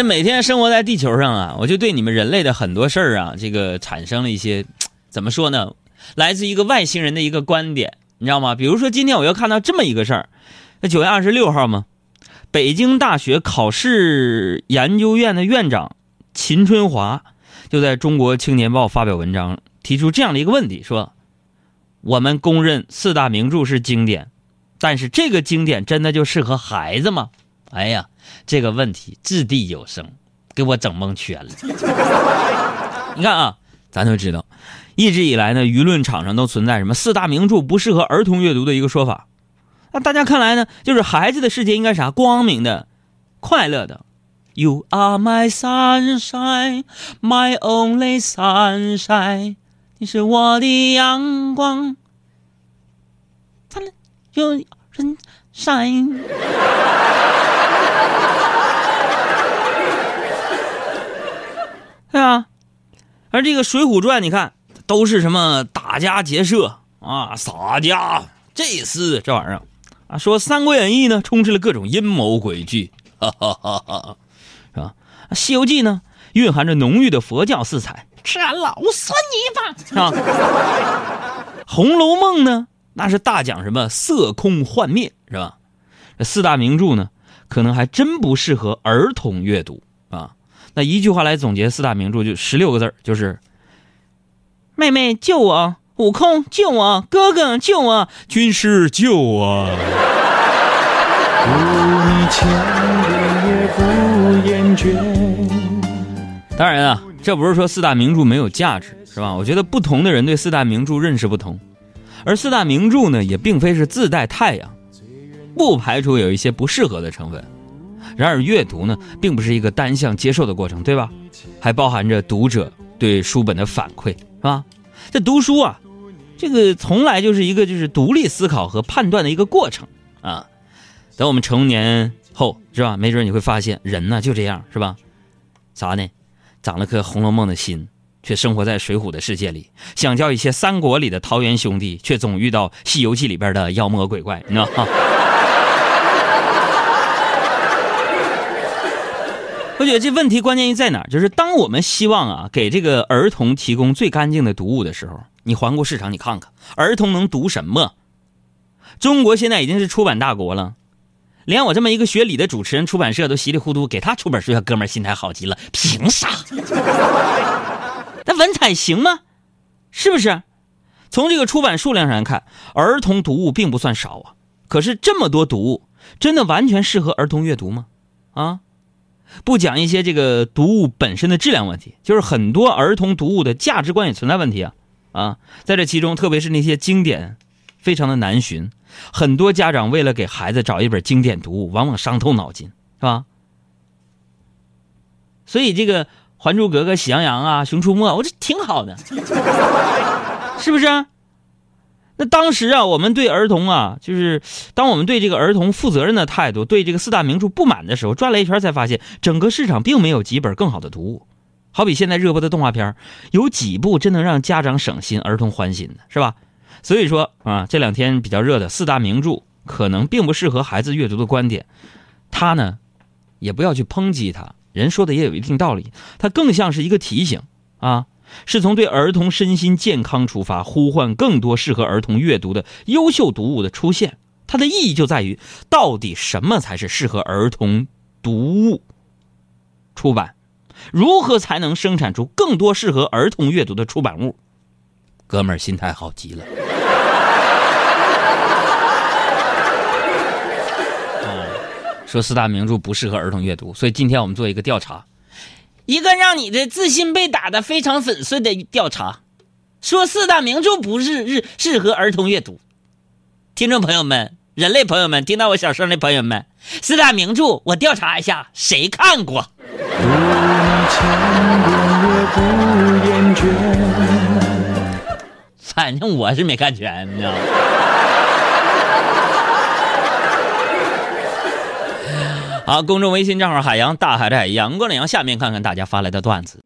这每天生活在地球上啊，我就对你们人类的很多事儿啊，这个产生了一些，怎么说呢？来自一个外星人的一个观点，你知道吗？比如说今天我又看到这么一个事儿，那九月二十六号嘛，北京大学考试研究院的院长秦春华就在中国青年报发表文章，提出这样的一个问题：说我们公认四大名著是经典，但是这个经典真的就适合孩子吗？哎呀，这个问题掷地有声，给我整蒙圈了。你看啊，咱都知道，一直以来呢，舆论场上都存在什么四大名著不适合儿童阅读的一个说法。那大家看来呢，就是孩子的世界应该啥？光明的、快乐的。You are my sunshine, my only sunshine。你是我的阳光，灿烂有人 shine。对啊，而这个《水浒传》，你看都是什么打家劫舍啊、洒家、这厮这玩意儿啊。说《三国演义》呢，充斥了各种阴谋诡计，哈哈哈哈，是吧？《西游记》呢，蕴含着浓郁的佛教色彩，吃俺老孙一棒，是吧？《红楼梦》呢，那是大讲什么色空幻灭，是吧？这四大名著呢，可能还真不适合儿童阅读啊。那一句话来总结四大名著，就十六个字儿就是：妹妹救我，悟空救我，哥哥救我，军师救我。当然啊，这不是说四大名著没有价值，是吧？我觉得不同的人对四大名著认识不同，而四大名著呢，也并非是自带太阳，不排除有一些不适合的成分。然而，阅读呢，并不是一个单向接受的过程，对吧？还包含着读者对书本的反馈，是吧？这读书啊，这个从来就是一个就是独立思考和判断的一个过程啊。等我们成年后，是吧？没准你会发现，人呢就这样，是吧？啥呢？长了颗《红楼梦》的心，却生活在《水浒》的世界里；想叫一些《三国》里的桃园兄弟，却总遇到《西游记》里边的妖魔鬼怪，你知道吗？我觉得这问题关键于在哪儿？就是当我们希望啊给这个儿童提供最干净的读物的时候，你环顾市场，你看看儿童能读什么？中国现在已经是出版大国了，连我这么一个学理的主持人，出版社都稀里糊涂给他出本书，哥们儿心态好极了，凭啥？那文采行吗？是不是？从这个出版数量上看，儿童读物并不算少啊。可是这么多读物，真的完全适合儿童阅读吗？啊？不讲一些这个读物本身的质量问题，就是很多儿童读物的价值观也存在问题啊啊！在这其中，特别是那些经典，非常的难寻。很多家长为了给孩子找一本经典读物，往往伤透脑筋，是吧？所以这个《还珠格格》《喜羊羊》啊，《熊出没》，我这挺好的，是不是？那当时啊，我们对儿童啊，就是当我们对这个儿童负责任的态度，对这个四大名著不满的时候，转了一圈才发现，整个市场并没有几本更好的读物。好比现在热播的动画片，有几部真能让家长省心、儿童欢心的，是吧？所以说啊，这两天比较热的四大名著，可能并不适合孩子阅读的观点，他呢，也不要去抨击他，人说的也有一定道理，它更像是一个提醒啊。是从对儿童身心健康出发，呼唤更多适合儿童阅读的优秀读物的出现。它的意义就在于，到底什么才是适合儿童读物出版？如何才能生产出更多适合儿童阅读的出版物？哥们儿心态好极了。说四大名著不适合儿童阅读，所以今天我们做一个调查。一个让你的自信被打得非常粉碎的调查，说四大名著不是日适合儿童阅读。听众朋友们，人类朋友们，听到我小声的朋友们，四大名著我调查一下，谁看过？反正我是没看全，你知道？好，公众微信账号海洋大海的海洋，过了阳，下面看看大家发来的段子。